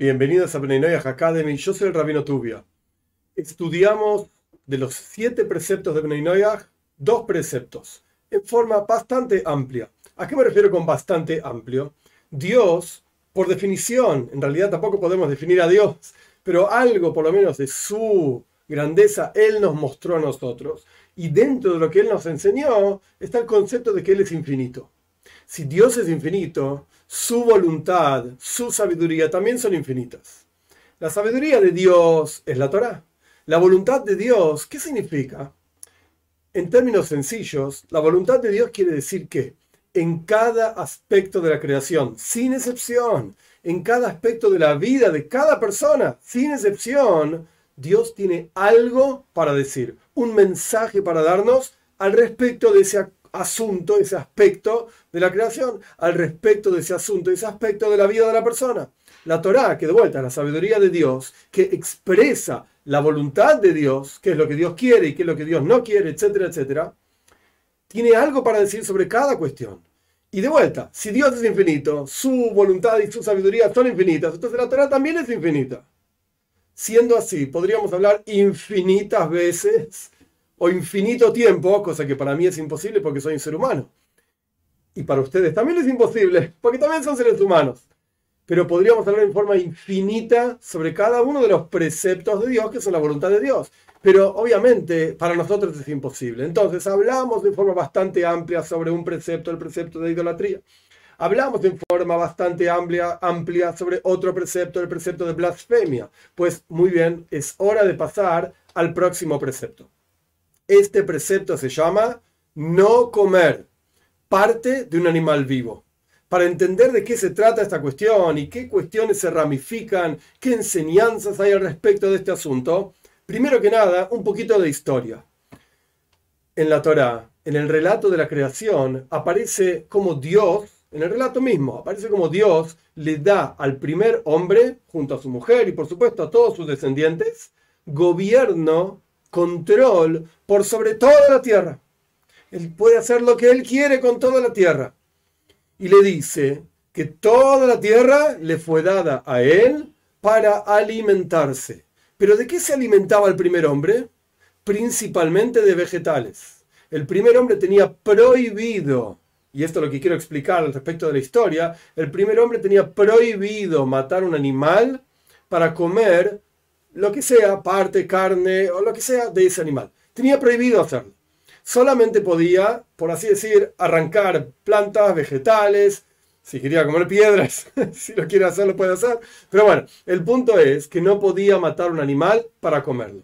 Bienvenidos a Beninoyah Academy. Yo soy el Rabino Tubia. Estudiamos de los siete preceptos de Beninoyah, dos preceptos, en forma bastante amplia. ¿A qué me refiero con bastante amplio? Dios, por definición, en realidad tampoco podemos definir a Dios, pero algo por lo menos de su grandeza Él nos mostró a nosotros. Y dentro de lo que Él nos enseñó está el concepto de que Él es infinito. Si Dios es infinito, su voluntad, su sabiduría también son infinitas. La sabiduría de Dios es la Torah. La voluntad de Dios, ¿qué significa? En términos sencillos, la voluntad de Dios quiere decir que en cada aspecto de la creación, sin excepción, en cada aspecto de la vida de cada persona, sin excepción, Dios tiene algo para decir, un mensaje para darnos al respecto de ese asunto, ese aspecto de la creación, al respecto de ese asunto, ese aspecto de la vida de la persona. La Torá, que de vuelta la sabiduría de Dios, que expresa la voluntad de Dios, qué es lo que Dios quiere y qué es lo que Dios no quiere, etcétera, etcétera, tiene algo para decir sobre cada cuestión. Y de vuelta, si Dios es infinito, su voluntad y su sabiduría son infinitas, entonces la Torah también es infinita. Siendo así, podríamos hablar infinitas veces o infinito tiempo, cosa que para mí es imposible porque soy un ser humano. Y para ustedes también es imposible, porque también son seres humanos. Pero podríamos hablar en forma infinita sobre cada uno de los preceptos de Dios, que son la voluntad de Dios. Pero obviamente para nosotros es imposible. Entonces hablamos de forma bastante amplia sobre un precepto, el precepto de idolatría. Hablamos en forma bastante amplia, amplia sobre otro precepto, el precepto de blasfemia. Pues muy bien, es hora de pasar al próximo precepto. Este precepto se llama no comer parte de un animal vivo. Para entender de qué se trata esta cuestión y qué cuestiones se ramifican, qué enseñanzas hay al respecto de este asunto, primero que nada, un poquito de historia. En la Torá, en el relato de la creación, aparece como Dios, en el relato mismo, aparece como Dios le da al primer hombre, junto a su mujer y por supuesto a todos sus descendientes, gobierno control por sobre toda la tierra. Él puede hacer lo que él quiere con toda la tierra. Y le dice que toda la tierra le fue dada a él para alimentarse. ¿Pero de qué se alimentaba el primer hombre? Principalmente de vegetales. El primer hombre tenía prohibido, y esto es lo que quiero explicar al respecto de la historia, el primer hombre tenía prohibido matar un animal para comer lo que sea, parte, carne o lo que sea de ese animal. Tenía prohibido hacerlo. Solamente podía, por así decir, arrancar plantas, vegetales, si quería comer piedras, si lo quiere hacer, lo puede hacer. Pero bueno, el punto es que no podía matar un animal para comerlo.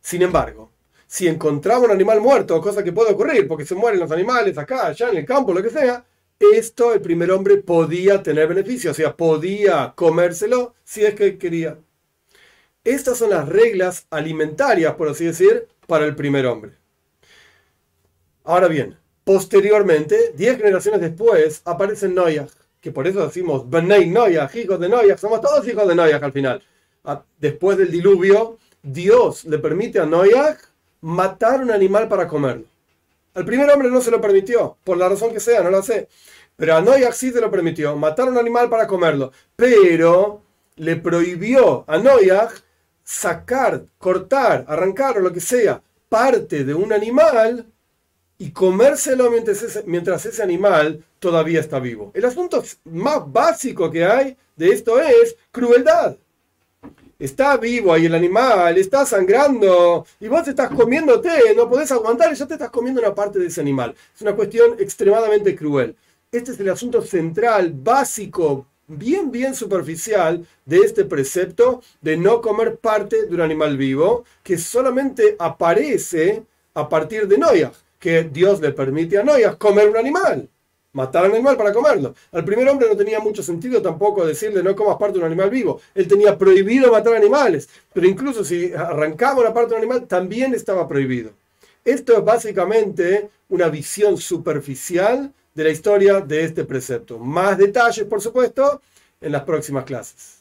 Sin embargo, si encontraba un animal muerto, cosa que puede ocurrir, porque se mueren los animales acá, allá en el campo, lo que sea, esto el primer hombre podía tener beneficio, o sea, podía comérselo si es que quería. Estas son las reglas alimentarias, por así decir, para el primer hombre. Ahora bien, posteriormente, diez generaciones después, aparece Noyaj, que por eso decimos Benay Noyaj, hijos de Noyaj, somos todos hijos de Noyaj al final. Ah, después del diluvio, Dios le permite a Noyaj matar un animal para comerlo. Al primer hombre no se lo permitió, por la razón que sea, no lo sé. Pero a Noyaj sí se lo permitió, matar un animal para comerlo. Pero le prohibió a Noyaj sacar, cortar, arrancar o lo que sea parte de un animal y comérselo mientras ese, mientras ese animal todavía está vivo. El asunto más básico que hay de esto es crueldad. Está vivo ahí el animal, está sangrando y vos te estás comiéndote, no podés aguantar y ya te estás comiendo una parte de ese animal. Es una cuestión extremadamente cruel. Este es el asunto central, básico, bien, bien superficial de este precepto de no comer parte de un animal vivo, que solamente aparece a partir de Noyah, que Dios le permite a Noyah comer un animal, matar al animal para comerlo. Al primer hombre no tenía mucho sentido tampoco decirle no comas parte de un animal vivo. Él tenía prohibido matar animales, pero incluso si arrancaba una parte de un animal, también estaba prohibido. Esto es básicamente una visión superficial de la historia de este precepto. Más detalles, por supuesto, en las próximas clases.